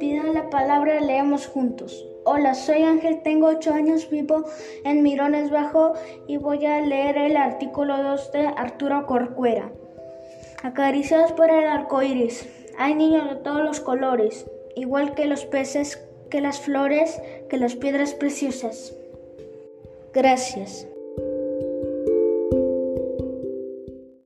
Pidan la palabra, leemos juntos. Hola, soy Ángel, tengo 8 años, vivo en Mirones Bajo y voy a leer el artículo 2 de Arturo Corcuera. Acariciados por el arco iris, hay niños de todos los colores, igual que los peces, que las flores, que las piedras preciosas. Gracias.